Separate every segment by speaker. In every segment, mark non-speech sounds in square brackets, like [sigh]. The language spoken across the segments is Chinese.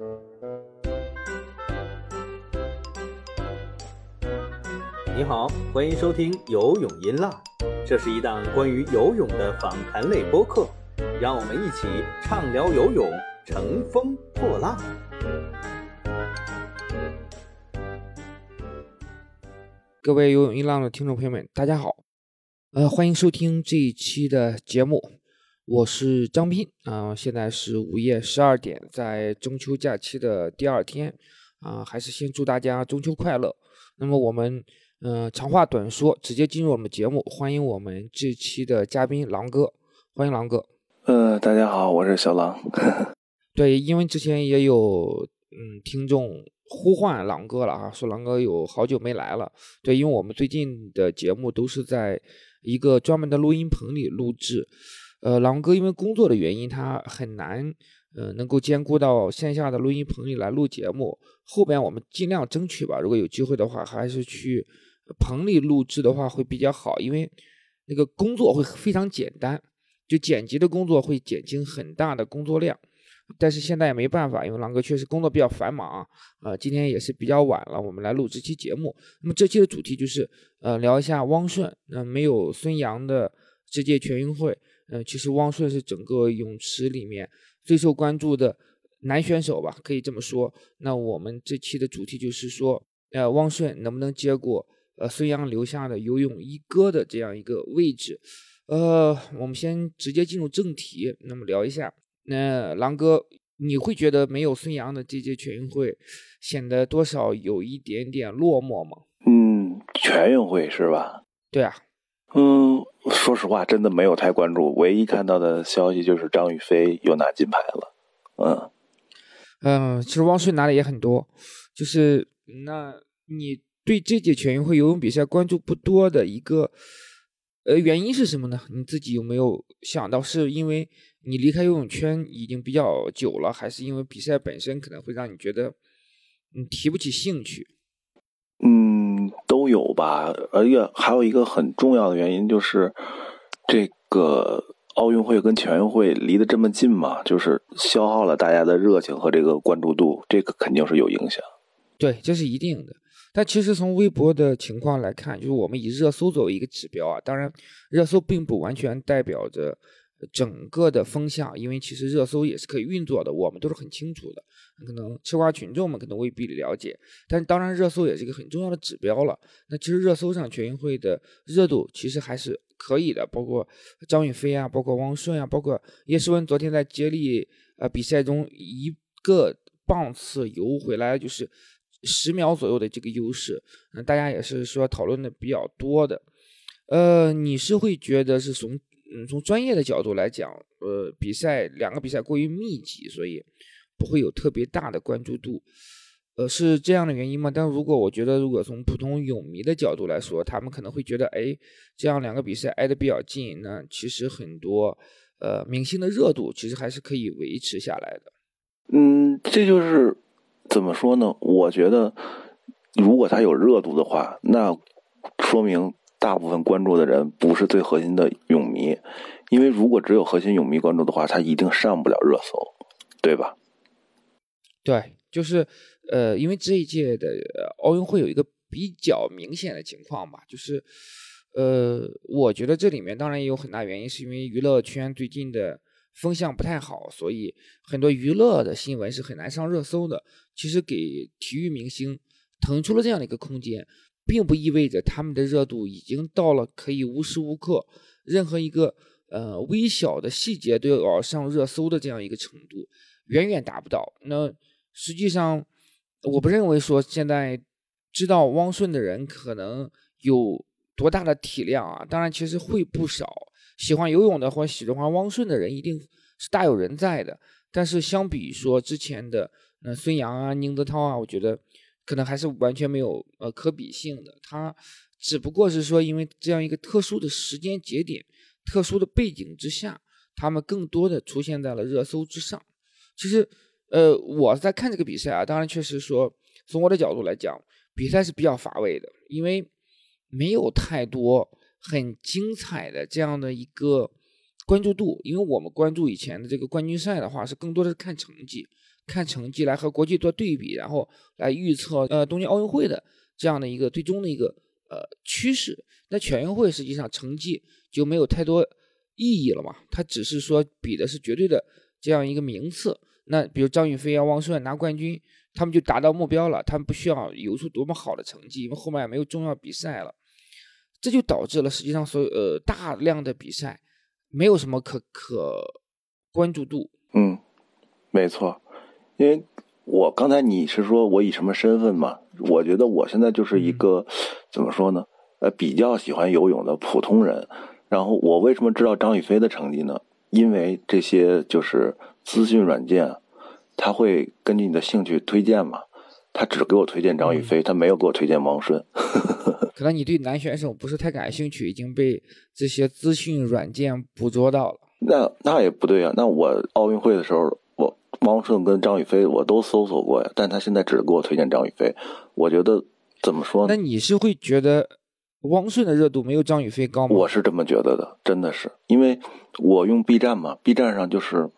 Speaker 1: 你好，欢迎收听游泳音浪，这是一档关于游泳的访谈类播客，让我们一起畅聊游泳，乘风破浪。
Speaker 2: 各位游泳音浪的听众朋友们，大家好，呃，欢迎收听这一期的节目，我是张斌啊、现在是午夜十二点，在中秋假期的第二天啊、还是先祝大家中秋快乐。那么我们呃长话短说，直接进入我们节目，欢迎我们这期的嘉宾狼哥，欢迎狼哥。
Speaker 3: 呃，大家好，我是小狼。[laughs]
Speaker 2: 对，因为之前也有嗯听众呼唤狼哥了啊，说狼哥有好久没来了。对，因为我们最近的节目都是在一个专门的录音棚里录制，呃，狼哥因为工作的原因，他很难呃能够兼顾到线下的录音棚里来录节目。后边我们尽量争取吧，如果有机会的话，还是去棚里录制的话会比较好，因为那个工作会非常简单，就剪辑的工作会减轻很大的工作量。但是现在也没办法，因为狼哥确实工作比较繁忙啊。呃，今天也是比较晚了，我们来录这期节目。那么这期的主题就是呃聊一下汪顺。那、没有孙杨的这届全运会，呃，其实汪顺是整个泳池里面最受关注的男选手吧，可以这么说。那我们这期的主题就是说，呃，汪顺能不能接过呃孙杨留下的游泳一哥的这样一个位置？呃，我们先直接进入正题，那么聊一下。那狼哥，你会觉得没有孙杨的这届全运会，显得多少有一点点落寞吗？
Speaker 3: 嗯，全运会是吧？
Speaker 2: 对啊，
Speaker 3: 嗯，说实话，真的没有太关注，唯一看到的消息就是张雨霏又拿金牌了。嗯，
Speaker 2: 嗯，其实汪顺拿的也很多，就是那你对这届全运会游泳比赛关注不多的一个呃原因是什么呢？你自己有没有想到，是因为你离开游泳圈已经比较久了，还是因为比赛本身可能会让你觉得你提不起兴趣？
Speaker 3: 嗯，都有吧。而且还有一个很重要的原因就是，这个奥运会跟全运会离得这么近嘛，就是消耗了大家的热情和这个关注度，这个肯定是有影响。
Speaker 2: 对，这是一定的。但其实从微博的情况来看，就是我们以热搜作为一个指标啊，当然热搜并不完全代表着整个的风向，因为其实热搜也是可以运作的，我们都是很清楚的。可能吃瓜群众们可能未必了解，但是当然热搜也是一个很重要的指标了。那其实热搜上全运会的热度其实还是可以的，包括张雨霏啊，包括汪顺啊，包括叶诗文昨天在接力呃比赛中一个棒次游回来就是十秒左右的这个优势，嗯、大家也是说讨论的比较多的。呃，你是会觉得是从嗯从专业的角度来讲，呃，比赛两个比赛过于密集，所以不会有特别大的关注度，呃，是这样的原因吗？但如果我觉得，如果从普通泳迷的角度来说，他们可能会觉得，哎，这样两个比赛挨得比较近，那其实很多呃明星的热度其实还是可以维持下来的。
Speaker 3: 嗯，这就是怎么说呢？我觉得，如果他有热度的话，那说明大部分关注的人不是最核心的泳迷，因为如果只有核心泳迷关注的话，他一定上不了热搜，对吧？
Speaker 2: 对，就是呃，因为这一届的奥运会有一个比较明显的情况吧，就是呃，我觉得这里面当然也有很大原因，是因为娱乐圈最近的风向不太好，所以很多娱乐的新闻是很难上热搜的。其实给体育明星腾出了这样的一个空间，并不意味着他们的热度已经到了可以无时无刻任何一个呃微小的细节都要上热搜的这样一个程度，远远达不到。那实际上，我不认为说现在知道汪顺的人可能有多大的体量啊。当然，其实会不少喜欢游泳的或喜欢汪顺的人一定是大有人在的。但是相比说之前的呃孙杨啊、宁泽涛啊，我觉得可能还是完全没有呃可比性的。他只不过是说因为这样一个特殊的时间节点、特殊的背景之下，他们更多的出现在了热搜之上。其实。呃，我在看这个比赛啊，当然确实说，从我的角度来讲，比赛是比较乏味的，因为没有太多很精彩的这样的一个关注度。因为我们关注以前的这个冠军赛的话，是更多的是看成绩，看成绩来和国际做对比，然后来预测呃东京奥运会的这样的一个最终的一个呃趋势。那全运会实际上成绩就没有太多意义了嘛，它只是说比的是绝对的这样一个名次。那比如张雨霏啊、汪顺拿冠军，他们就达到目标了，他们不需要游出多么好的成绩，因为后面也没有重要比赛了。这就导致了实际上所有呃大量的比赛没有什么可可关注度。
Speaker 3: 嗯，没错，因为我刚才你是说我以什么身份嘛？我觉得我现在就是一个怎么说呢？呃，比较喜欢游泳的普通人。然后我为什么知道张雨霏的成绩呢？因为这些就是资讯软件，他会根据你的兴趣推荐嘛。他只给我推荐张雨霏，他没有给我推荐王顺。[laughs]
Speaker 2: 可能你对男选手不是太感兴趣，已经被这些资讯软件捕捉到了。
Speaker 3: 那那也不对啊！那我奥运会的时候，我王顺跟张雨霏我都搜索过呀，但他现在只给我推荐张雨霏。我觉得怎么说
Speaker 2: 呢？那你是会觉得汪顺的热度没有张雨霏高吗？
Speaker 3: 我是这么觉得的，真的是，因为我用 B 站嘛，B 站上就是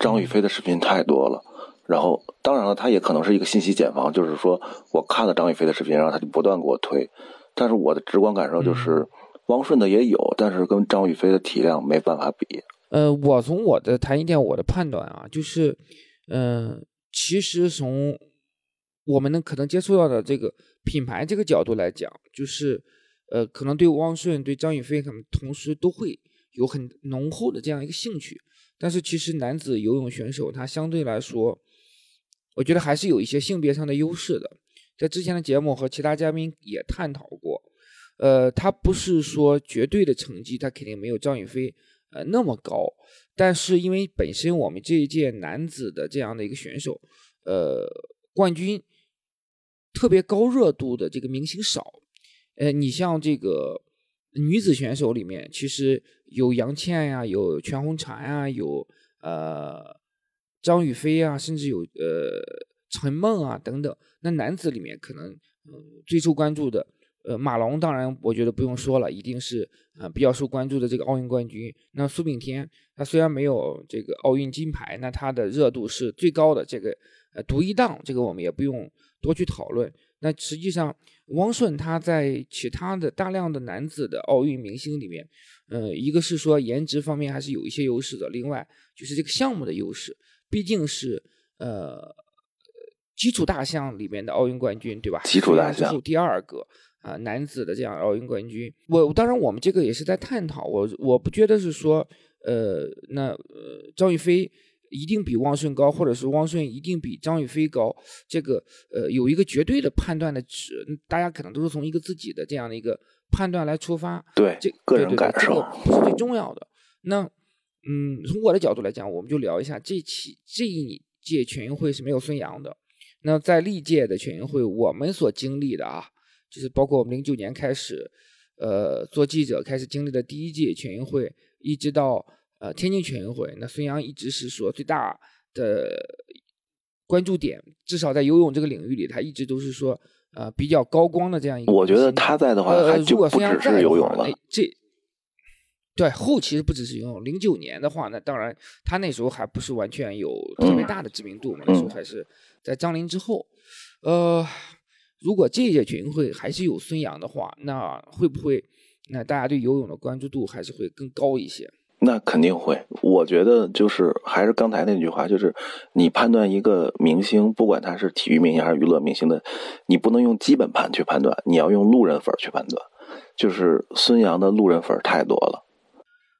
Speaker 3: 张雨霏的视频太多了。然后，当然了，他也可能是一个信息茧房，就是说我看了张雨霏的视频，然后他就不断给我推。但是我的直观感受就是，汪顺的也有，但是跟张雨霏的体量没办法比。
Speaker 2: 呃，我从我的谈一点我的判断啊，就是，嗯，其实从我们能可能接触到的这个品牌这个角度来讲，就是，呃，可能对汪顺、对张雨霏可能同时都会有很浓厚的这样一个兴趣。但是其实男子游泳选手他相对来说。我觉得还是有一些性别上的优势的，在之前的节目和其他嘉宾也探讨过，呃，他不是说绝对的成绩，他肯定没有张雨霏呃那么高，但是因为本身我们这一届男子的这样的一个选手，呃，冠军特别高热度的这个明星少，呃，你像这个女子选手里面，其实有杨倩呀，有全红婵呀，有呃。张雨霏啊，甚至有呃陈梦啊等等。那男子里面可能嗯最受关注的呃马龙，当然我觉得不用说了，一定是呃比较受关注的这个奥运冠军。那苏炳添他虽然没有这个奥运金牌，那他的热度是最高的。这个呃独一档，这个我们也不用多去讨论。那实际上汪顺他在其他的大量的男子的奥运明星里面，呃一个是说颜值方面还是有一些优势的，另外就是这个项目的优势。毕竟是呃基础大项里面的奥运冠军，对吧？
Speaker 3: 基础大项
Speaker 2: 第二个啊，男子的这样奥运冠军。我当然我们这个也是在探讨，我我不觉得是说呃那呃张雨霏一定比汪顺高，或者是汪顺一定比张雨霏高，这个呃有一个绝对的判断的值，大家可能都是从一个自己的这样的一个判断来出发。
Speaker 3: 对，
Speaker 2: 这
Speaker 3: 个人感受
Speaker 2: 不是最重要的。那。嗯，从我的角度来讲，我们就聊一下这期这一届全运会是没有孙杨的。那在历届的全运会，我们所经历的啊，就是包括我们零九年开始，呃，做记者开始经历的第一届全运会，一直到呃天津全运会，那孙杨一直是说最大的关注点，至少在游泳这个领域里，他一直都是说呃比较高光的这样一个。
Speaker 3: 我觉得他在的话，
Speaker 2: 呃，
Speaker 3: 如
Speaker 2: 果孙杨在
Speaker 3: 游泳了，
Speaker 2: 这。对，后期不只是游泳。零九年的话，那当然他那时候还不是完全有特别大的知名度嘛，那时候还是在张琳之后。呃，如果这一届全运会还是有孙杨的话，那会不会那大家对游泳的关注度还是会更高一些？
Speaker 3: 那肯定会。我觉得就是还是刚才那句话，就是你判断一个明星，不管他是体育明星还是娱乐明星的，你不能用基本盘去判断，你要用路人粉去判断。就是孙杨的路人粉太多了。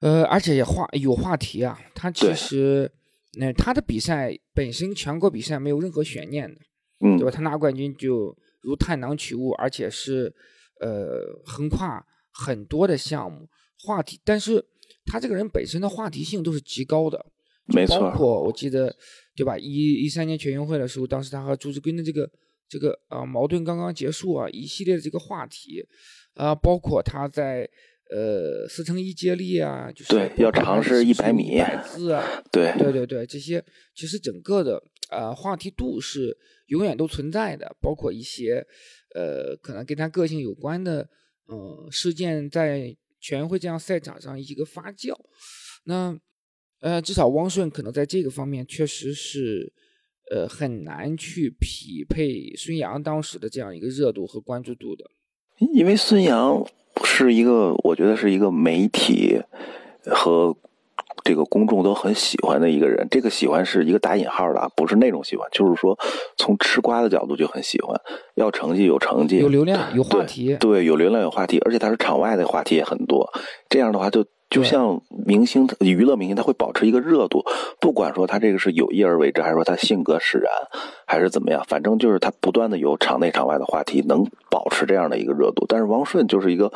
Speaker 2: 呃，而且也话有话题啊，他其实，那他的比赛本身全国比赛没有任何悬念的，
Speaker 3: 嗯，
Speaker 2: 对吧？他拿冠军就如探囊取物，而且是呃横跨很多的项目话题，但是他这个人本身的话题性都是极高的，
Speaker 3: 没错。
Speaker 2: 包括我记得，对吧？一一三年全运会的时候，当时他和朱志根的这个这个啊矛盾刚刚结束啊，一系列的这个话题啊，包括他在。呃，四乘一接力啊，就是
Speaker 3: 对，要尝试一百米百
Speaker 2: 字啊，
Speaker 3: 对，
Speaker 2: 对对对，这些其实整个的啊话题度是永远都存在的，包括一些呃可能跟他个性有关的嗯事件，在全运会这样赛场上一个发酵。那呃，至少汪顺可能在这个方面确实是呃，很难去匹配孙杨当时的这样一个热度和关注度的。
Speaker 3: 因为孙杨是一个，我觉得是一个媒体和。这个公众都很喜欢的一个人，这个喜欢是一个打引号的，不是那种喜欢，就是说从吃瓜的角度就很喜欢，要成绩有成绩，
Speaker 2: 有流量有话题，
Speaker 3: 对，有流量有话题，而且他是场外的话题也很多，这样的话就就像明星娱乐明星，他会保持一个热度，不管说他这个是有意而为之，还是说他性格使然，还是怎么样，反正就是他不断的有场内场外的话题，能保持这样的一个热度。但是王顺就是一个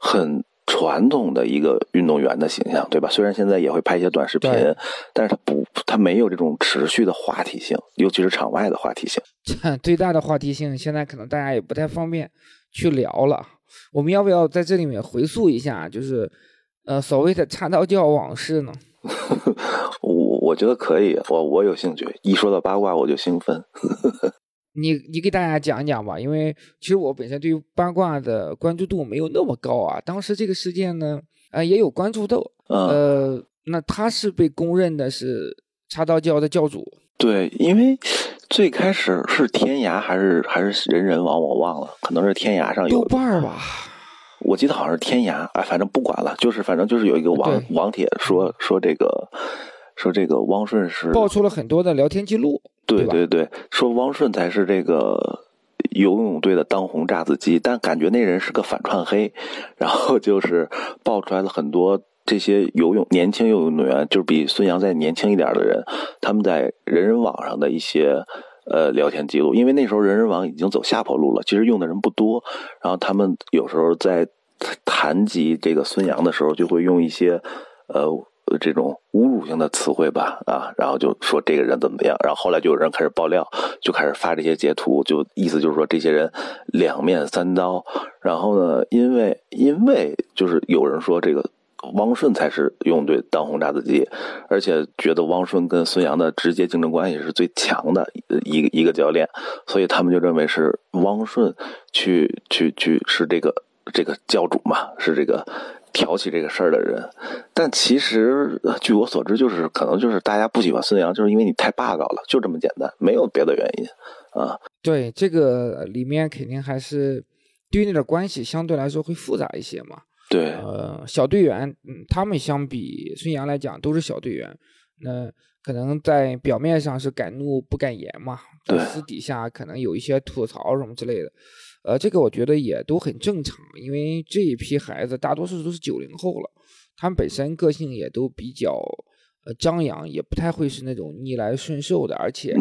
Speaker 3: 很。传统的一个运动员的形象，对吧？虽然现在也会拍一些短视频，但是他不，他没有这种持续的话题性，尤其是场外的话题性。[laughs]
Speaker 2: 最大的话题性，现在可能大家也不太方便去聊了。我们要不要在这里面回溯一下，就是呃所谓的插刀教往事呢？[laughs]
Speaker 3: 我我觉得可以，我我有兴趣。一说到八卦，我就兴奋。
Speaker 2: 你你给大家讲一讲吧，因为其实我本身对于八卦的关注度没有那么高啊。当时这个事件呢，呃也有关注度，呃，那他是被公认的是插刀教的教主。
Speaker 3: 对，因为最开始是天涯还是还是人人网，我忘了，可能是天涯上有。
Speaker 2: 豆瓣吧，
Speaker 3: 我记得好像是天涯，哎，反正不管了，就是反正就是有一个网网帖说说这个。说这个汪顺是
Speaker 2: 爆出了很多的聊天记录，
Speaker 3: 对对对，说汪顺才是这个游泳队的当红炸子鸡，但感觉那人是个反串黑，然后就是爆出来了很多这些游泳年轻游泳运动员，就是比孙杨再年轻一点的人，他们在人人网上的一些呃聊天记录，因为那时候人人网已经走下坡路了，其实用的人不多，然后他们有时候在谈及这个孙杨的时候，就会用一些呃。这种侮辱性的词汇吧，啊，然后就说这个人怎么样，然后后来就有人开始爆料，就开始发这些截图，就意思就是说这些人两面三刀。然后呢，因为因为就是有人说这个汪顺才是用对当红炸子鸡，而且觉得汪顺跟孙杨的直接竞争关系是最强的一个一个教练，所以他们就认为是汪顺去去去是这个这个教主嘛，是这个。挑起这个事儿的人，但其实据我所知，就是可能就是大家不喜欢孙杨，就是因为你太霸道了，就这么简单，没有别的原因啊。
Speaker 2: 对，这个里面肯定还是队内的关系相对来说会复杂一些嘛。
Speaker 3: 对，
Speaker 2: 呃，小队员，嗯，他们相比孙杨来讲都是小队员，那可能在表面上是敢怒不敢言嘛，
Speaker 3: 对，
Speaker 2: 私底下可能有一些吐槽什么之类的。呃，这个我觉得也都很正常，因为这一批孩子大多数都是九零后了，他们本身个性也都比较呃张扬，也不太会是那种逆来顺受的，而且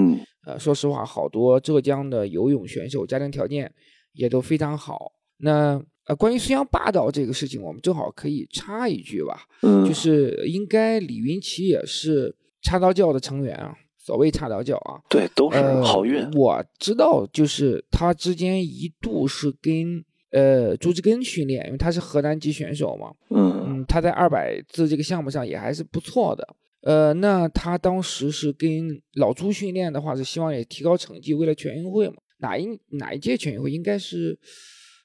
Speaker 2: 呃说实话，好多浙江的游泳选手家庭条件也都非常好。那呃，关于孙杨霸道这个事情，我们正好可以插一句吧，就是应该李云奇也是插刀教的成员啊。所谓插刀教啊，
Speaker 3: 对，都是好运。
Speaker 2: 我知道，就是他之间一度是跟呃朱志根训练，因为他是河南籍选手嘛。
Speaker 3: 嗯
Speaker 2: 嗯，他在二百字这个项目上也还是不错的。呃，那他当时是跟老朱训练的话，是希望也提高成绩，为了全运会嘛。哪一哪一届全运会？应该是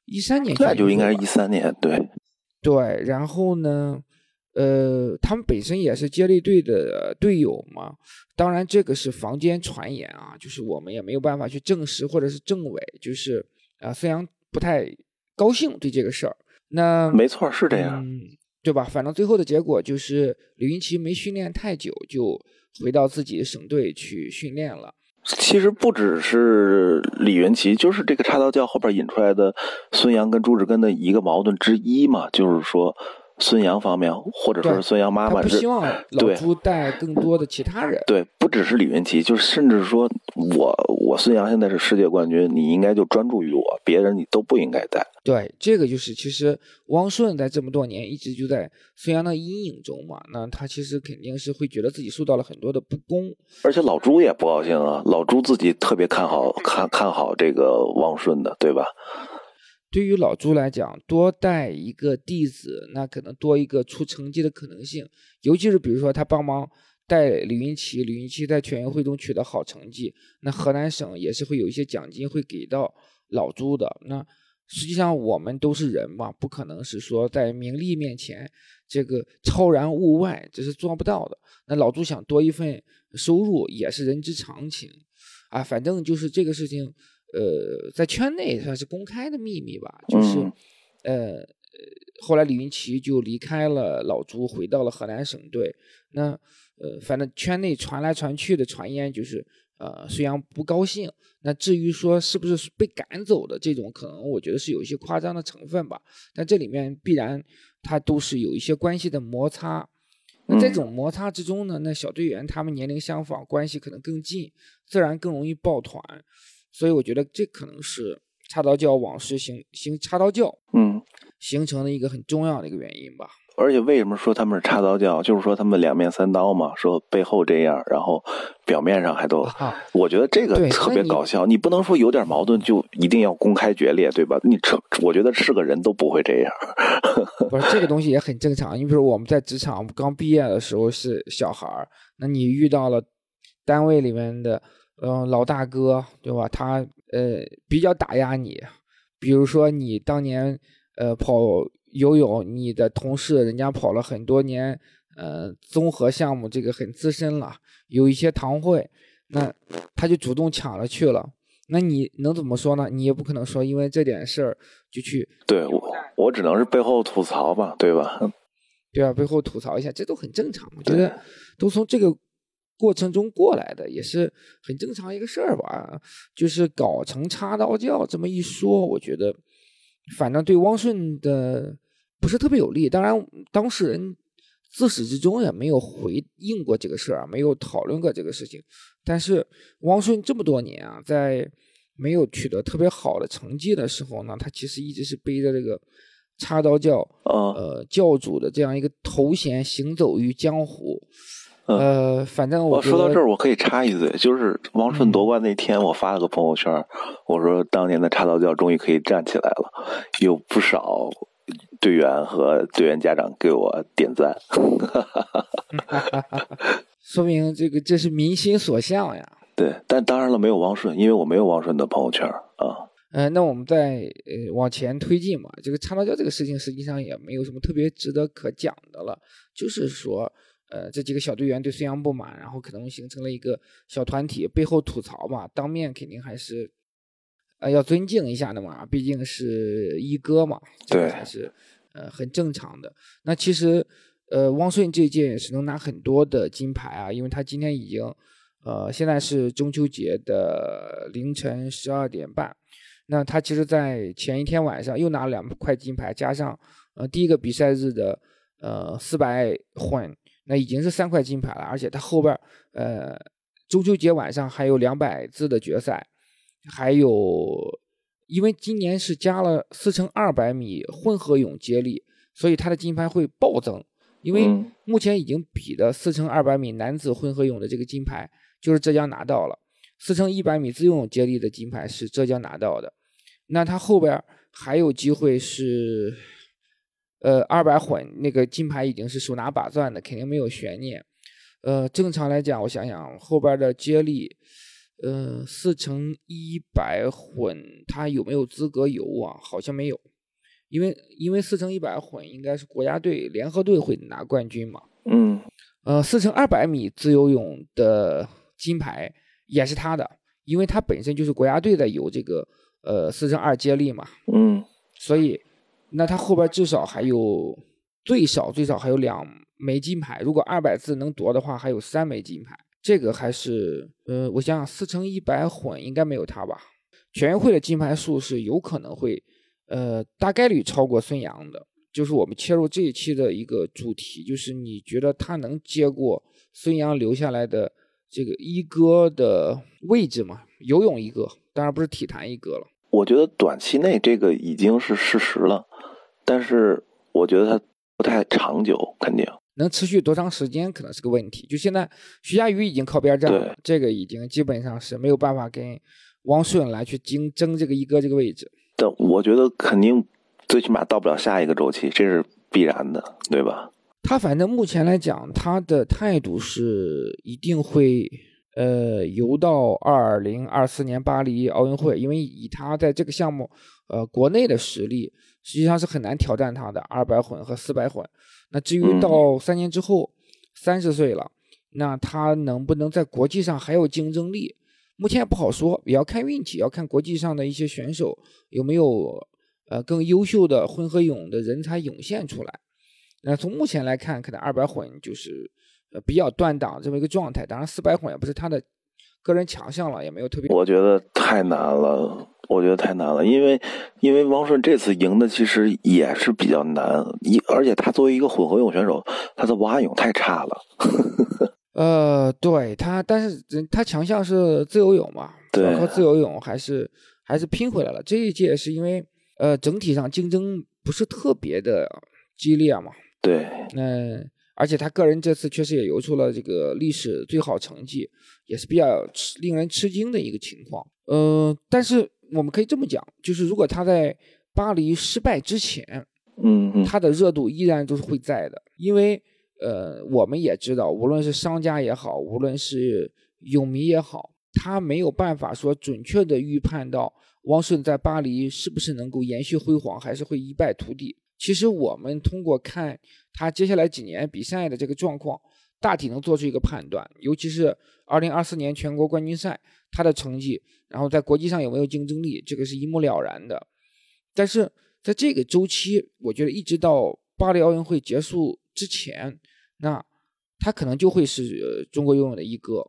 Speaker 2: 一三年。
Speaker 3: 那就应该是一三年，对。
Speaker 2: 对，然后呢？呃，他们本身也是接力队的队友嘛，当然这个是坊间传言啊，就是我们也没有办法去证实或者是证伪，就是啊，孙杨不太高兴对这个事儿。那
Speaker 3: 没错，是这样，
Speaker 2: 对吧？反正最后的结果就是李云奇没训练太久，就回到自己省队去训练了。
Speaker 3: 其实不只是李云奇，就是这个插刀教后边引出来的孙杨跟朱志根的一个矛盾之一嘛，就是说。孙杨方面，或者说是孙杨妈妈，
Speaker 2: 不希望老朱带更多的其他人。
Speaker 3: 对，不只是李云奇，就是甚至说，我我孙杨现在是世界冠军，你应该就专注于我，别人你都不应该带。
Speaker 2: 对，这个就是其实汪顺在这么多年一直就在孙杨的阴影中嘛，那他其实肯定是会觉得自己受到了很多的不公。
Speaker 3: 而且老朱也不高兴啊，老朱自己特别看好看看好这个汪顺的，对吧？
Speaker 2: 对于老朱来讲，多带一个弟子，那可能多一个出成绩的可能性。尤其是比如说他帮忙带李云奇，李云奇在全运会中取得好成绩，那河南省也是会有一些奖金会给到老朱的。那实际上我们都是人嘛，不可能是说在名利面前这个超然物外，这是做不到的。那老朱想多一份收入也是人之常情。啊，反正就是这个事情，呃，在圈内算是公开的秘密吧，就是，呃，后来李云奇就离开了老朱，回到了河南省队。那，呃，反正圈内传来传去的传言就是，呃，孙杨不高兴。那至于说是不是被赶走的这种，可能我觉得是有一些夸张的成分吧。但这里面必然他都是有一些关系的摩擦。那这种摩擦之中呢，那小队员他们年龄相仿，关系可能更近，自然更容易抱团，所以我觉得这可能是插刀教往事形形插刀教，
Speaker 3: 嗯，
Speaker 2: 形成的一个很重要的一个原因吧。
Speaker 3: 而且为什么说他们是插刀教？就是说他们两面三刀嘛，说背后这样，然后表面上还都……我觉得这个特别搞笑。你不能说有点矛盾就一定要公开决裂，对吧？你这我觉得是个人都不会这样。[laughs]
Speaker 2: 不是这个东西也很正常。你比如我们在职场刚毕业的时候是小孩儿，那你遇到了单位里面的嗯老大哥，对吧？他呃比较打压你，比如说你当年呃跑。游泳，你的同事人家跑了很多年，呃，综合项目这个很资深了，有一些堂会，那他就主动抢了去了。那你能怎么说呢？你也不可能说因为这点事儿就去。
Speaker 3: 对我，我只能是背后吐槽吧，对吧？[laughs]
Speaker 2: 对啊，背后吐槽一下，这都很正常。我觉得都从这个过程中过来的，也是很正常一个事儿吧。就是搞成插刀教这么一说，我觉得。反正对汪顺的不是特别有利，当然当事人自始至终也没有回应过这个事儿，没有讨论过这个事情。但是汪顺这么多年啊，在没有取得特别好的成绩的时候呢，他其实一直是背着这个插刀教呃教主的这样一个头衔行走于江湖。呃，反正
Speaker 3: 我说到这儿，我可以插一嘴，就是王顺夺冠那天，我发了个朋友圈，我说当年的插刀教终于可以站起来了，有不少队员和队员家长给我点赞，[laughs]
Speaker 2: 说明这个这是民心所向呀。[laughs]
Speaker 3: 对，但当然了，没有王顺，因为我没有王顺的朋友圈啊。
Speaker 2: 呃，那我们再呃往前推进嘛，这个插刀教这个事情实际上也没有什么特别值得可讲的了，就是说。呃，这几个小队员对孙杨不满，然后可能形成了一个小团体，背后吐槽嘛。当面肯定还是，呃，要尊敬一下的嘛，毕竟是一哥嘛，这个还是呃很正常的。那其实，呃，汪顺这届也是能拿很多的金牌啊，因为他今天已经，呃，现在是中秋节的凌晨十二点半，那他其实在前一天晚上又拿了两块金牌，加上呃第一个比赛日的呃四百混。那已经是三块金牌了，而且他后边呃，中秋节晚上还有两百字的决赛，还有，因为今年是加了四乘二百米混合泳接力，所以他的金牌会暴增。因为目前已经比的四乘二百米男子混合泳的这个金牌就是浙江拿到了，四乘一百米自由泳接力的金牌是浙江拿到的，那他后边还有机会是。呃，二百混那个金牌已经是手拿把攥的，肯定没有悬念。呃，正常来讲，我想想后边的接力，呃，四乘一百混他有没有资格游啊？好像没有，因为因为四乘一百混应该是国家队联合队会拿冠军嘛。
Speaker 3: 嗯。
Speaker 2: 呃，四乘二百米自由泳的金牌也是他的，因为他本身就是国家队在游这个呃四乘二接力嘛。
Speaker 3: 嗯。
Speaker 2: 所以。那他后边至少还有最少最少还有两枚金牌，如果二百字能夺的话，还有三枚金牌。这个还是呃，我想想，四乘一百混应该没有他吧？全运会的金牌数是有可能会呃大概率超过孙杨的。就是我们切入这一期的一个主题，就是你觉得他能接过孙杨留下来的这个一哥的位置吗？游泳一哥，当然不是体坛一哥了。
Speaker 3: 我觉得短期内这个已经是事实了。但是我觉得它不太长久，肯定
Speaker 2: 能持续多长时间可能是个问题。就现在，徐嘉余已经靠边站了，这个已经基本上是没有办法跟汪顺来去竞争这个一哥这个位置。
Speaker 3: 但我觉得肯定最起码到不了下一个周期，这是必然的，对吧？
Speaker 2: 他反正目前来讲，他的态度是一定会呃游到二零二四年巴黎奥运会，因为以他在这个项目呃国内的实力。实际上是很难挑战他的二百混和四百混。那至于到三年之后，三十岁了，那他能不能在国际上还有竞争力？目前也不好说，也要看运气，要看国际上的一些选手有没有呃更优秀的混合泳的人才涌现出来。那从目前来看，可能二百混就是呃比较断档这么一个状态。当然，四百混也不是他的个人强项了，也没有特别。
Speaker 3: 我觉得太难了，我觉得太难了，因为因为王顺这次赢的其实也是比较难，一而且他作为一个混合泳选手，他的蛙泳太差了。[laughs]
Speaker 2: 呃，对他，但是他强项是自由泳嘛，
Speaker 3: 对，
Speaker 2: 靠自由泳还是还是拼回来了。这一届是因为呃整体上竞争不是特别的激烈嘛。
Speaker 3: 对，
Speaker 2: 那而且他个人这次确实也游出了这个历史最好成绩，也是比较吃令人吃惊的一个情况。呃，但是我们可以这么讲，就是如果他在巴黎失败之前，
Speaker 3: 嗯嗯，
Speaker 2: 他的热度依然都是会在的，因为呃，我们也知道，无论是商家也好，无论是泳迷也好，他没有办法说准确的预判到汪顺在巴黎是不是能够延续辉煌，还是会一败涂地。其实我们通过看他接下来几年比赛的这个状况，大体能做出一个判断。尤其是二零二四年全国冠军赛，他的成绩，然后在国际上有没有竞争力，这个是一目了然的。但是在这个周期，我觉得一直到巴黎奥运会结束之前，那他可能就会是中国游泳的一哥。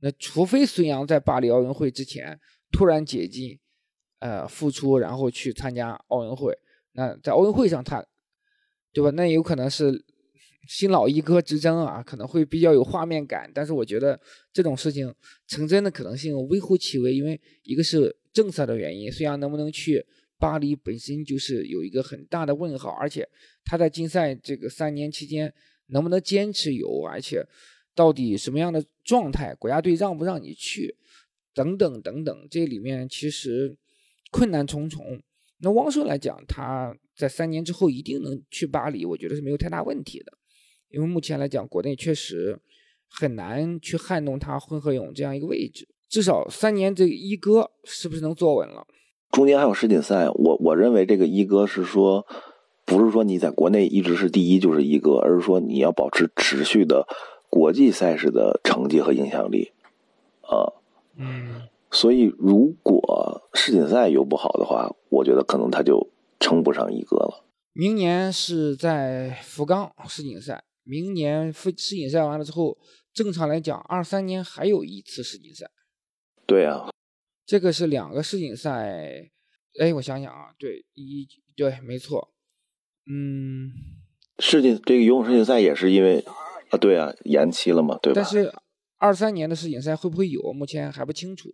Speaker 2: 那除非孙杨在巴黎奥运会之前突然解禁，呃，复出，然后去参加奥运会。那在奥运会上，他，对吧？那有可能是新老一哥之争啊，可能会比较有画面感。但是我觉得这种事情成真的可能性微乎其微，因为一个是政策的原因，虽然能不能去巴黎本身就是有一个很大的问号，而且他在竞赛这个三年期间能不能坚持游，而且到底什么样的状态，国家队让不让你去，等等等等，这里面其实困难重重。那汪顺来讲，他在三年之后一定能去巴黎，我觉得是没有太大问题的。因为目前来讲，国内确实很难去撼动他混合泳这样一个位置。至少三年这个一哥是不是能坐稳了？
Speaker 3: 中间还有世锦赛，我我认为这个一哥是说，不是说你在国内一直是第一就是一哥，而是说你要保持持续的国际赛事的成绩和影响力。啊，
Speaker 2: 嗯。
Speaker 3: 所以，如果世锦赛游不好的话，我觉得可能他就称不上一哥了。
Speaker 2: 明年是在福冈世锦赛，明年世世锦赛完了之后，正常来讲，二三年还有一次世锦赛。
Speaker 3: 对啊，
Speaker 2: 这个是两个世锦赛。哎，我想想啊，对，一对，没错。嗯，
Speaker 3: 世锦这个游泳世锦赛也是因为啊，对啊，延期了嘛，对吧？
Speaker 2: 但是二三年的世锦赛会不会有，目前还不清楚。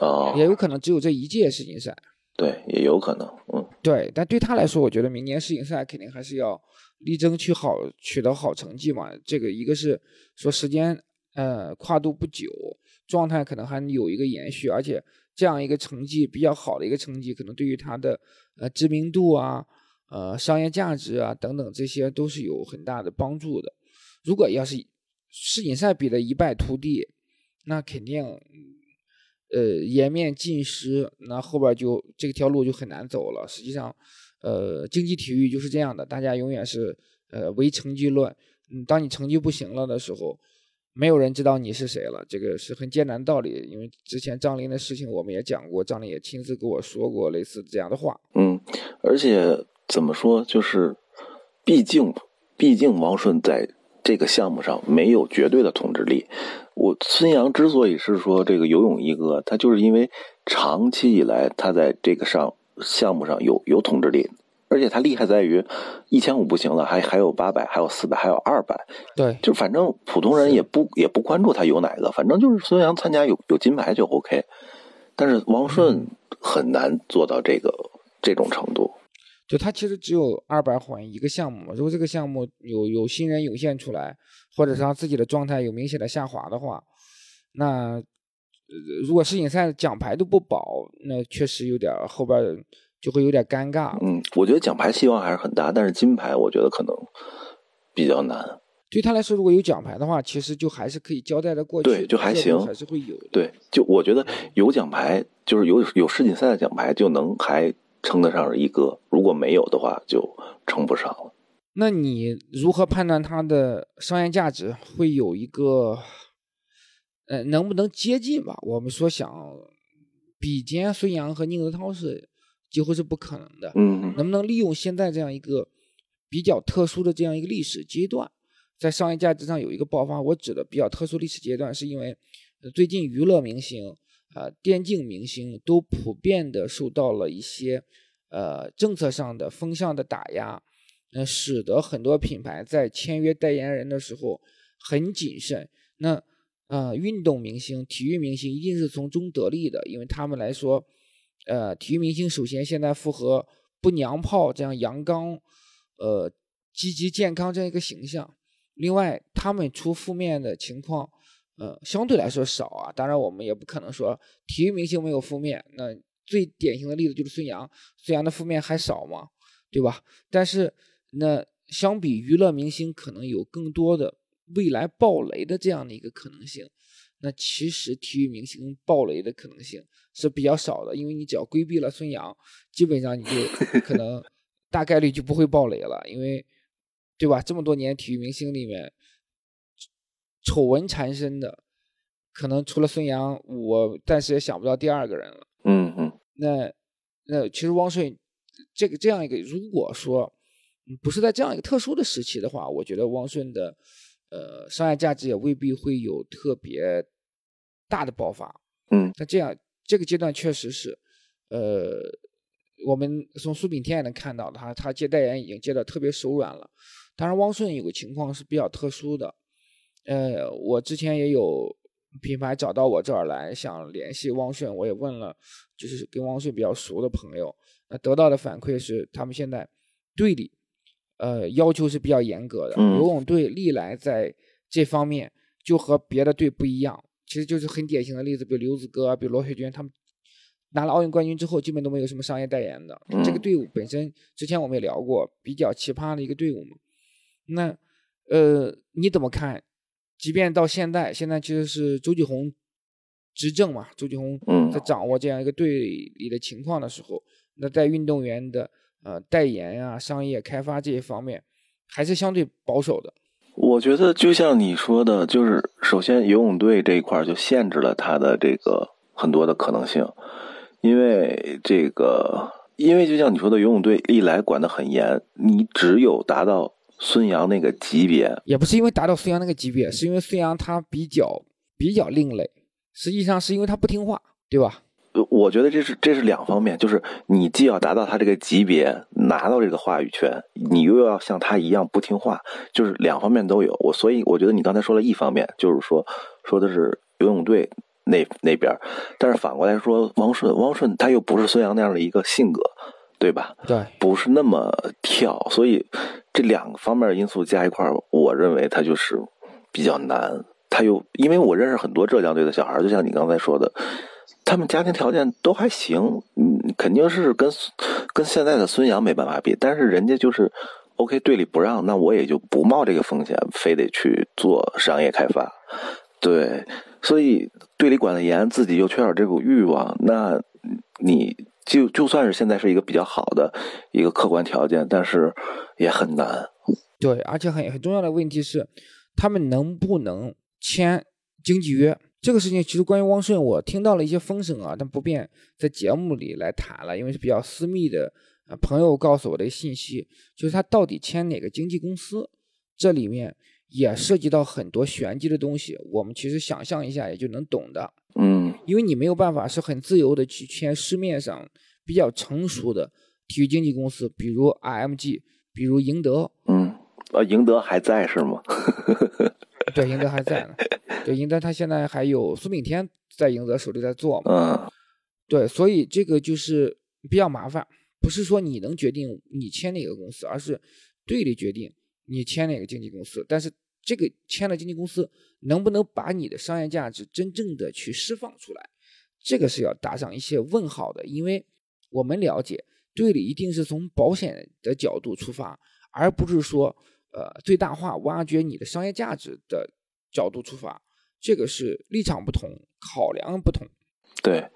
Speaker 3: 哦，
Speaker 2: 也有可能只有这一届世锦赛，
Speaker 3: 对，也有可能，嗯，
Speaker 2: 对，但对他来说，我觉得明年世锦赛肯定还是要力争取好，取得好成绩嘛。这个一个是说时间，呃，跨度不久，状态可能还有一个延续，而且这样一个成绩比较好的一个成绩，可能对于他的呃知名度啊，呃商业价值啊等等这些都是有很大的帮助的。如果要是世锦赛比的一败涂地，那肯定。呃，颜面尽失，那后边就这条路就很难走了。实际上，呃，竞技体育就是这样的，大家永远是呃唯成绩论。嗯，当你成绩不行了的时候，没有人知道你是谁了，这个是很艰难的道理。因为之前张琳的事情我们也讲过，张琳也亲自跟我说过类似这样的话。
Speaker 3: 嗯，而且怎么说，就是毕竟，毕竟王顺在。这个项目上没有绝对的统治力。我孙杨之所以是说这个游泳一哥，他就是因为长期以来他在这个上项目上有有统治力，而且他厉害在于一千五不行了，还还有八百，还有四百，还有二百。
Speaker 2: 对，
Speaker 3: 就反正普通人也不也不关注他有哪个，反正就是孙杨参加有有金牌就 OK。但是王顺很难做到这个这种程度。
Speaker 2: 就他其实只有二百混一个项目，如果这个项目有有新人涌现出来，或者是他自己的状态有明显的下滑的话，那如果世锦赛奖牌都不保，那确实有点后边就会有点尴尬。
Speaker 3: 嗯，我觉得奖牌希望还是很大，但是金牌我觉得可能比较难。
Speaker 2: 对他来说，如果有奖牌的话，其实就还是可以交代的过
Speaker 3: 去，对，就还行，
Speaker 2: 还是会有。
Speaker 3: 对，就我觉得有奖牌，就是有有世锦赛的奖牌，就能还。称得上是一哥，如果没有的话，就称不上了。
Speaker 2: 那你如何判断他的商业价值会有一个呃，能不能接近吧？我们说想比肩孙杨和宁泽涛是几乎是不可能的。
Speaker 3: 嗯
Speaker 2: 能不能利用现在这样一个比较特殊的这样一个历史阶段，在商业价值上有一个爆发？我指的比较特殊历史阶段，是因为呃最近娱乐明星啊、电竞明星都普遍的受到了一些呃政策上的风向的打压，呃，使得很多品牌在签约代言人的时候很谨慎。那呃，运动明星、体育明星一定是从中得利的，因为他们来说，呃，体育明星首先现在符合不娘炮这样阳刚、呃积极健康这样一个形象。另外，他们出负面的情况，呃，相对来说少啊。当然，我们也不可能说体育明星没有负面。那最典型的例子就是孙杨，孙杨的负面还少吗，对吧？但是，那相比娱乐明星，可能有更多的未来爆雷的这样的一个可能性。那其实体育明星爆雷的可能性是比较少的，因为你只要规避了孙杨，基本上你就 [laughs] 可能大概率就不会爆雷了，因为对吧？这么多年体育明星里面，丑闻缠身的，可能除了孙杨，我暂时也想不到第二个人了。
Speaker 3: 嗯嗯
Speaker 2: 那那其实汪顺这个这样一个，如果说嗯不是在这样一个特殊的时期的话，我觉得汪顺的呃商业价值也未必会有特别大的爆发。
Speaker 3: 嗯
Speaker 2: 那这样这个阶段确实是，呃，我们从苏炳添也能看到，他他接代言已经接的特别手软了。当然，汪顺有个情况是比较特殊的，呃，我之前也有品牌找到我这儿来想联系汪顺，我也问了，就是跟汪顺比较熟的朋友，那得到的反馈是他们现在队里，呃，要求是比较严格的，
Speaker 3: 嗯
Speaker 2: 游泳队历来在这方面就和别的队不一样，其实就是很典型的例子，比如刘子歌啊，比如罗雪娟他们。拿了奥运冠军之后，基本都没有什么商业代言的。这个
Speaker 3: 嗯
Speaker 2: 队伍本身，之前我们也聊过，比较奇葩的一个队伍嘛。那，呃，你怎么看？即便到现在，现在其实是周继红执政嘛，周继红
Speaker 3: 嗯
Speaker 2: 在掌握这样一个队里的情况的时候，那在运动员的呃代言啊、商业开发这一方面，还是相对保守的。
Speaker 3: 我觉得就像你说的，就是首先游泳队这一块就限制了他的这个很多的可能性，因为这个，因为就像你说的，游泳队历来管得很严，你只有达到孙杨那个级别，
Speaker 2: 也不是因为达到孙杨那个级别，是因为孙杨他比较比较另类，实际上是因为他不听话，对吧？
Speaker 3: 呃我觉得这是这是两方面，就是你既要达到他这个级别，拿到这个话语权，你又要像他一样不听话，就是两方面都有。我所以我觉得你刚才说了一方面，就是说说的是游泳队那那边，但是反过来说，汪顺汪顺他又不是孙杨那样的一个性格，对吧？
Speaker 2: 对，
Speaker 3: 不是那么跳，所以这两个方面的因素加一块儿，我认为他就是比较难。他又因为我认识很多浙江队的小孩，就像你刚才说的，他们家庭条件都还行，嗯，肯定是跟跟现在的孙杨没办法比，但是人家就是 OK 队里不让，那我也就不冒这个风险，非得去做商业开发。对，所以队里管得严，自己又缺少这股欲望，那你就就算是现在是一个比较好的一个客观条件，但是也很难。
Speaker 2: 对，而且很很重要的问题是，他们能不能签经纪约？这个事情其实关于汪顺，我听到了一些风声啊，但不便在节目里来谈了，因为是比较私密的。啊，朋友告诉我的信息就是他到底签哪个经纪公司，这里面也涉及到很多玄机的东西，我们其实想象一下也就能懂的。
Speaker 3: 嗯
Speaker 2: 因为你没有办法是很自由的去签市面上比较成熟的体育经纪公司，比如 IMG，比如赢得，
Speaker 3: 嗯，呃，赢得还在是吗？[laughs]
Speaker 2: 对，赢得还在呢。对，赢得他现在还有苏炳添在赢得手里在做嘛。
Speaker 3: 嗯
Speaker 2: 对，所以这个就是比较麻烦，不是说你能决定你签哪个公司，而是队里决定你签哪个经纪公司。但是这个签了经纪公司，能不能把你的商业价值真正的去释放出来，这个是要打上一些问号的。因为我们了解，队里一定是从保险的角度出发，而不是说呃最大化挖掘你的商业价值的角度出发。这个是立场不同，考量不同。
Speaker 3: 对，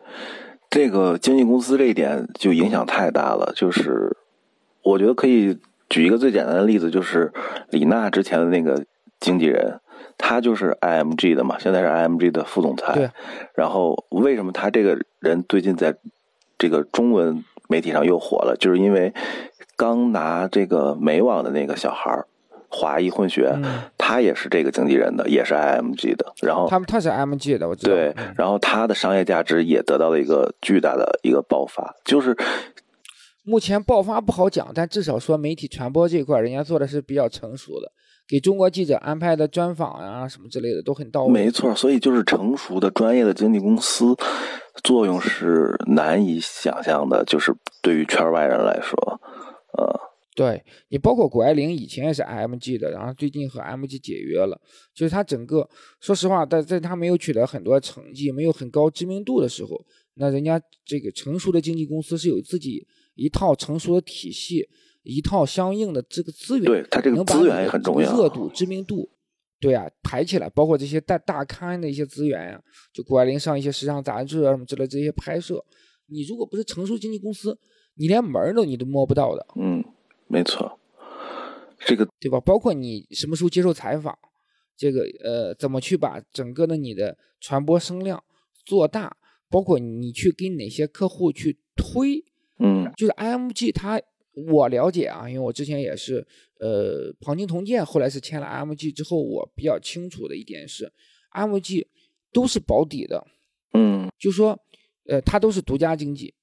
Speaker 3: 这个经纪公司这一点就影响太大了。就是我觉得可以举一个最简单的例子，就是李娜之前的那个经纪人，他就是 IMG 的嘛，现在是 IMG 的副总裁。
Speaker 2: 对。
Speaker 3: 然后为什么他这个人最近在这个中文媒体上又火了？就是因为刚拿这个美网的那个小孩儿，华裔混血，他也是这个经纪人的，也是 IMG 的。然后
Speaker 2: 他们他是 IMG 的，我知
Speaker 3: 道。对，然后他的商业价值也得到了一个巨大的一个爆发，就是
Speaker 2: 目前爆发不好讲，但至少说媒体传播这一块，人家做的是比较成熟的。给中国记者安排的专访啊，什么之类的都很到位。
Speaker 3: 没错，所以就是成熟的专业的经纪公司，作用是难以想象的。就是对于圈外人来说，呃，
Speaker 2: 对你包括谷爱凌以前也是 IMG 的，然后最近和 IMG 解约了。就是他整个，说实话，在在他没有取得很多成绩、没有很高知名度的时候，那人家这个成熟的经纪公司是有自己一套成熟的体系。一套相应的这个资源，
Speaker 3: 对他这个资源也很重要，
Speaker 2: 热度、知名度，对啊，排起来，包括这些大大刊的一些资源呀，就谷爱凌上一些时尚杂志啊什么之类这些拍摄，你如果不是成熟经纪公司，你连门儿都你都摸不到的。
Speaker 3: 嗯，没错，这个
Speaker 2: 对吧？包括你什么时候接受采访，这个呃，怎么去把整个的你的传播声量做大，包括你去跟哪些客户去推，
Speaker 3: 嗯，
Speaker 2: 就是 IMG 它。我了解啊，因为我之前也是，呃，庞金铜建后来是签了 IMG 之后，我比较清楚的一点是，IMG 都是保底的，
Speaker 3: 嗯，
Speaker 2: 就说，呃，它都是独家经济，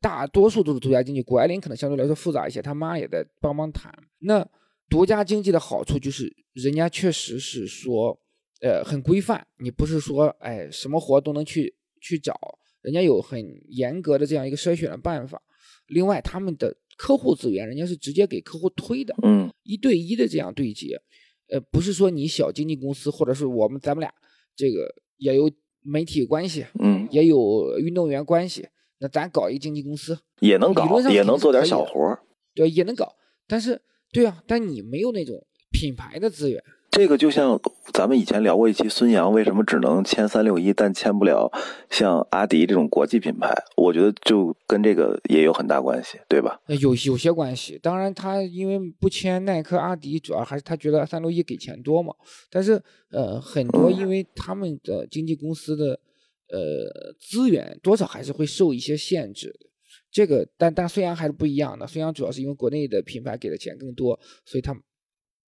Speaker 2: 大多数都是独家经济。谷爱凌可能相对来说复杂一些，他妈也在帮忙谈。那独家经济的好处就是，人家确实是说，呃，很规范，你不是说，哎，什么活都能去去找，人家有很严格的这样一个筛选的办法。另外，他们的客户资源，人家是直接给客户推的，
Speaker 3: 嗯，
Speaker 2: 一对一的这样对接，呃，不是说你小经纪公司或者是我们咱们俩这个也有媒体关系，
Speaker 3: 嗯，
Speaker 2: 也有运动员关系，那咱搞一个经纪公司
Speaker 3: 也能搞，也能做点小活儿，
Speaker 2: 对，也能搞，但是对啊，但你没有那种品牌的资源。
Speaker 3: 这个就像咱们以前聊过一期孙杨为什么只能签三六一，但签不了像阿迪这种国际品牌，我觉得就跟这个也有很大关系，对吧？
Speaker 2: 有有些关系，当然他因为不签耐克、阿迪，主要还是他觉得三六一给钱多嘛。但是呃，很多因为他们的经纪公司的呃资源多少还是会受一些限制的。这个但但虽然还是不一样的，虽然主要是因为国内的品牌给的钱更多，所以他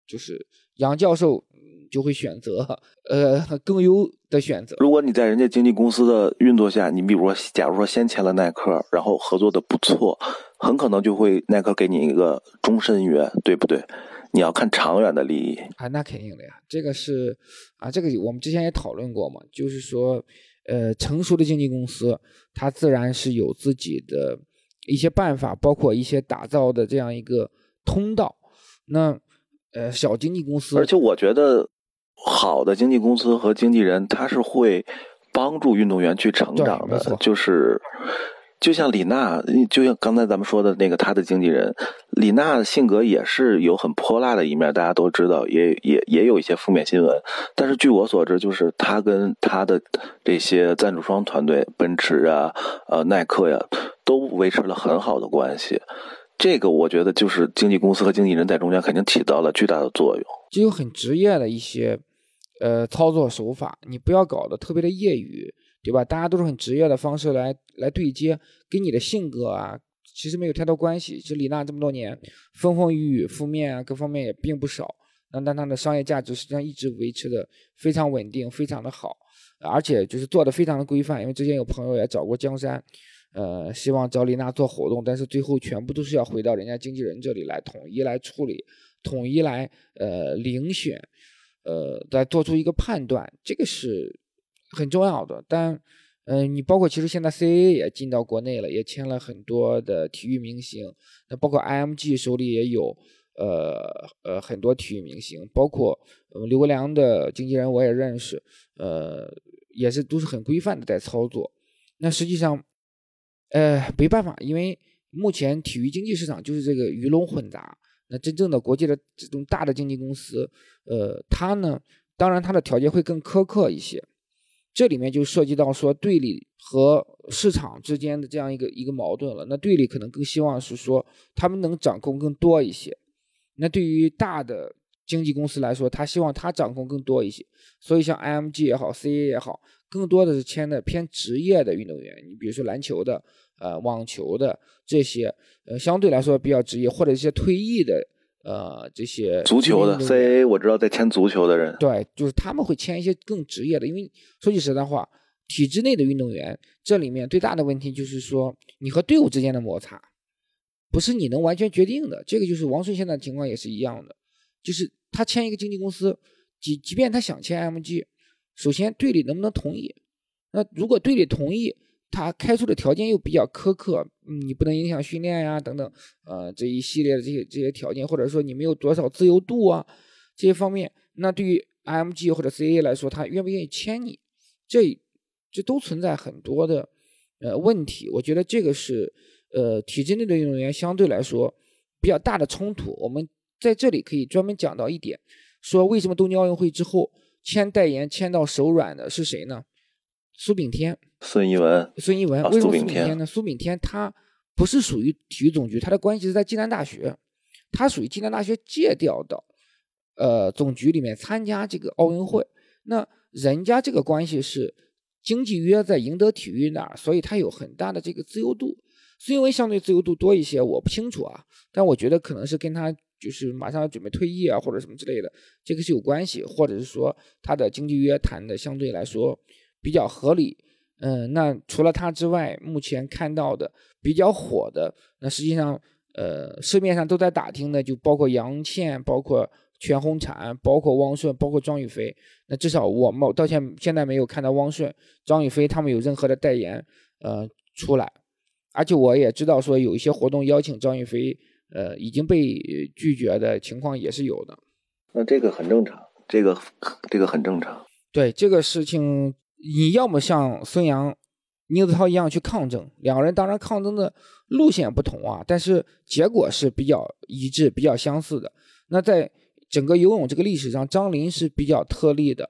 Speaker 2: 就是。杨教授就会选择呃更优的选择。
Speaker 3: 如果你在人家经纪公司的运作下，你比如说，假如说先签了耐克，然后合作的不错，很可能就会耐克给你一个终身约，对不对？你要看长远的利益
Speaker 2: 啊，那肯定的呀。这个是啊，这个我们之前也讨论过嘛，就是说，呃，成熟的经纪公司，它自然是有自己的一些办法，包括一些打造的这样一个通道。那呃，小经纪公司，
Speaker 3: 而且我觉得好的经纪公司和经纪人，他是会帮助运动员去成长的。就是就像李娜，就像刚才咱们说的那个她的经纪人，李娜的性格也是有很泼辣的一面，大家都知道，也也也有一些负面新闻。但是据我所知，就是她跟她的这些赞助商团队，奔驰啊、呃耐克呀，都维持了很好的关系。这个我觉得就是经纪公司和经纪人在中间肯定起到了巨大的作用，
Speaker 2: 就有很职业的一些呃操作手法，你不要搞得特别的业余，对吧？大家都是很职业的方式来来对接，跟你的性格啊其实没有太多关系。就李娜这么多年风风雨雨，负面啊各方面也并不少，那但她的商业价值实际上一直维持的非常稳定，非常的好，而且就是做的非常的规范。因为之前有朋友也找过江山。呃，希望找李娜做活动，但是最后全部都是要回到人家经纪人这里来统一来处理，统一来呃遴选，呃再做出一个判断，这个是很重要的。但嗯，你包括其实现在 CAA 也进到国内了，也签了很多的体育明星，那包括 IMG 手里也有呃呃很多体育明星，包括刘国梁的经纪人我也认识，呃也是都是很规范的在操作。那实际上。呃，没办法，因为目前体育经济市场就是这个鱼龙混杂。那真正的国际的这种大的经纪公司，呃，它呢，当然它的条件会更苛刻一些。这里面就涉及到说队里和市场之间的这样一个一个矛盾了。那队里可能更希望是说他们能掌控更多一些。那对于大的经纪公司来说，他希望他掌控更多一些。所以像 IMG 也好，CA 也好，更多的是签的偏职业的运动员。你比如说篮球的、呃网球的这些，呃相对来说比较职业，或者一些退役的。呃，这些
Speaker 3: 足球的 CA 我知道在签足球的人，
Speaker 2: 对，就是他们会签一些更职业的，因为说句实在话，体制内的运动员这里面最大的问题就是说，你和队伍之间的摩擦，不是你能完全决定的。这个就是王顺现在的情况也是一样的，就是他签一个经纪公司，即即便他想签 MG，首先队里能不能同意？那如果队里同意。他开出的条件又比较苛刻，你不能影响训练呀，等等，呃，这一系列的这些这些条件，或者说你没有多少自由度啊，这些方面，那对于 IMG 或者 CA 来说，他愿不愿意签你，这这都存在很多的呃问题。我觉得这个是呃体制内的运动员相对来说比较大的冲突。我们在这里可以专门讲到一点，说为什么东京奥运会之后签代言签到手软的是谁呢？苏炳添。
Speaker 3: 孙一文，
Speaker 2: 孙一文为什么苏炳添呢？苏炳添他不是属于体育总局，他的关系是在暨南大学，他属于暨南大学借调的呃总局里面参加这个奥运会。那人家这个关系是经济约在赢得体育那儿，所以他有很大的这个自由度。孙一文相对自由度多一些，我不清楚啊，但我觉得可能是跟他就是马上要准备退役啊或者什么之类的，这个是有关系，或者是说他的经济约谈的相对来说比较合理。嗯，那除了他之外，目前看到的比较火的，那实际上，呃，市面上都在打听的，就包括杨倩，包括全红婵，包括汪顺，包括张雨霏。那至少我们到现现在没有看到汪顺、张雨霏他们有任何的代言，呃，出来。而且我也知道说有一些活动邀请张雨霏，呃，已经被拒绝的情况也是有的。
Speaker 3: 那这个很正常，这个这个很正常。
Speaker 2: 对这个事情。你要么像孙杨、宁泽涛一样去抗争，两个人当然抗争的路线不同啊，但是结果是比较一致、比较相似的。那在整个游泳这个历史上，张琳是比较特例的，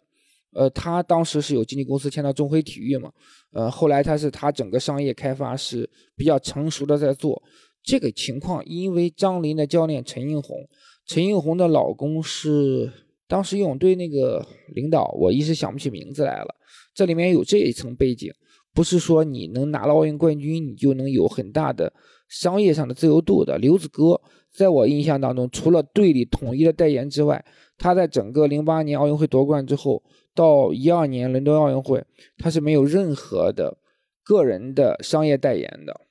Speaker 2: 呃，他当时是有经纪公司签到中辉体育嘛，呃，后来他是他整个商业开发是比较成熟的在做这个情况，因为张琳的教练陈映红，陈映红的老公是当时游泳队那个领导，我一时想不起名字来了。这里面有这一层背景，不是说你能拿了奥运冠军，你就能有很大的商业上的自由度的。刘子歌在我印象当中，除了队里统一的代言之外，他在整个零八年奥运会夺冠之后，到一二年伦敦奥运会，他是没有任何的个人的商业代言的，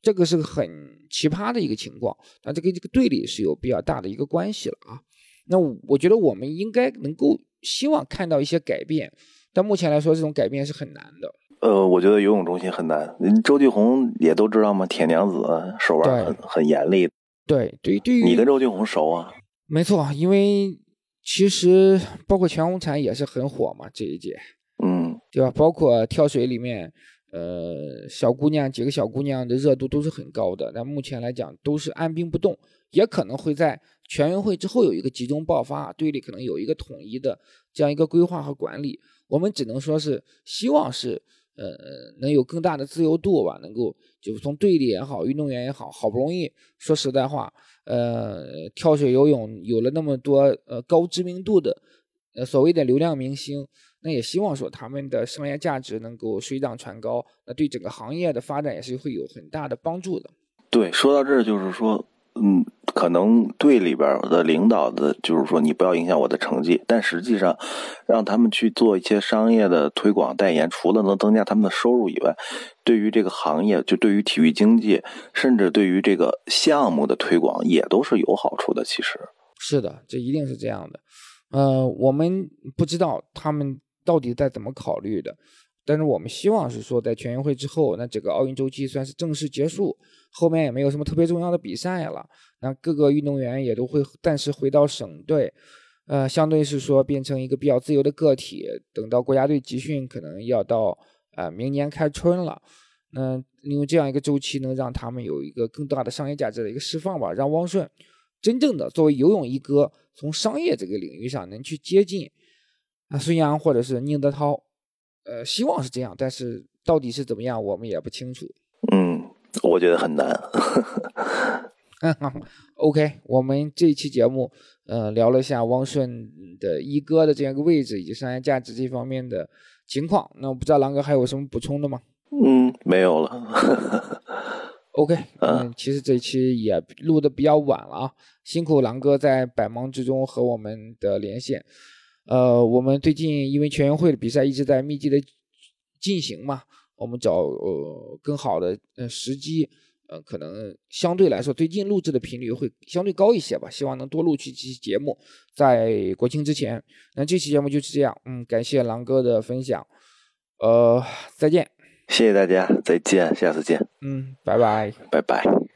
Speaker 2: 这个是很奇葩的一个情况。那这跟这个队里是有比较大的一个关系了啊。那我觉得我们应该能够希望看到一些改变。但目前来说，这种改变是很难的。
Speaker 3: 呃，我觉得游泳中心很难。周继红也都知道吗？铁娘子手腕很很严厉。
Speaker 2: 对对对，
Speaker 3: 你跟周继红熟啊？
Speaker 2: 没错，因为其实包括全红婵也是很火嘛，这一届。
Speaker 3: 嗯，
Speaker 2: 对吧？包括跳水里面，呃，小姑娘几个小姑娘的热度都是很高的。但目前来讲，都是按兵不动，也可能会在全运会之后有一个集中爆发，队里可能有一个统一的这样一个规划和管理。我们只能说是希望是，呃，能有更大的自由度吧，能够就是从队里也好，运动员也好，好不容易说实在话，呃，跳水、游泳有了那么多呃高知名度的，呃所谓的流量明星，那也希望说他们的商业价值能够水涨船高，那对整个行业的发展也是会有很大的帮助的。
Speaker 3: 对，说到这儿就是说。嗯，可能队里边的领导的，就是说你不要影响我的成绩，但实际上，让他们去做一些商业的推广代言，除了能增加他们的收入以外，对于这个行业，就对于体育经济，甚至对于这个项目的推广，也都是有好处的。其实
Speaker 2: 是的，这一定是这样的。呃，我们不知道他们到底在怎么考虑的。但是我们希望是说，在全运会之后，那这个奥运周期算是正式结束，后面也没有什么特别重要的比赛了，那各个运动员也都会暂时回到省队，呃，相对是说变成一个比较自由的个体。等到国家队集训，可能要到呃明年开春了，那利用这样一个周期，能让他们有一个更大的商业价值的一个释放吧，让汪顺真正的作为游泳一哥，从商业这个领域上能去接近啊孙杨或者是宁泽涛。呃，希望是这样，但是到底是怎么样，我们也不清楚。
Speaker 3: 嗯，我觉得很难。[laughs]
Speaker 2: OK，我们这一期节目，呃，聊了一下汪顺的一哥的这样一个位置以及商业价值这方面的情况。那我不知道狼哥还有什么补充的吗？
Speaker 3: 嗯，没有了。[laughs]
Speaker 2: OK，嗯，其实这一期也录的比较晚了啊，辛苦狼哥在百忙之中和我们的连线。呃，我们最近因为全运会的比赛一直在密集的进行嘛，我们找呃更好的呃时机，呃，可能相对来说最近录制的频率会相对高一些吧，希望能多录几期节目，在国庆之前。那这期节目就是这样，嗯，感谢狼哥的分享，呃，再见。
Speaker 3: 谢谢大家，再见，下次见。
Speaker 2: 嗯，拜拜，
Speaker 3: 拜拜。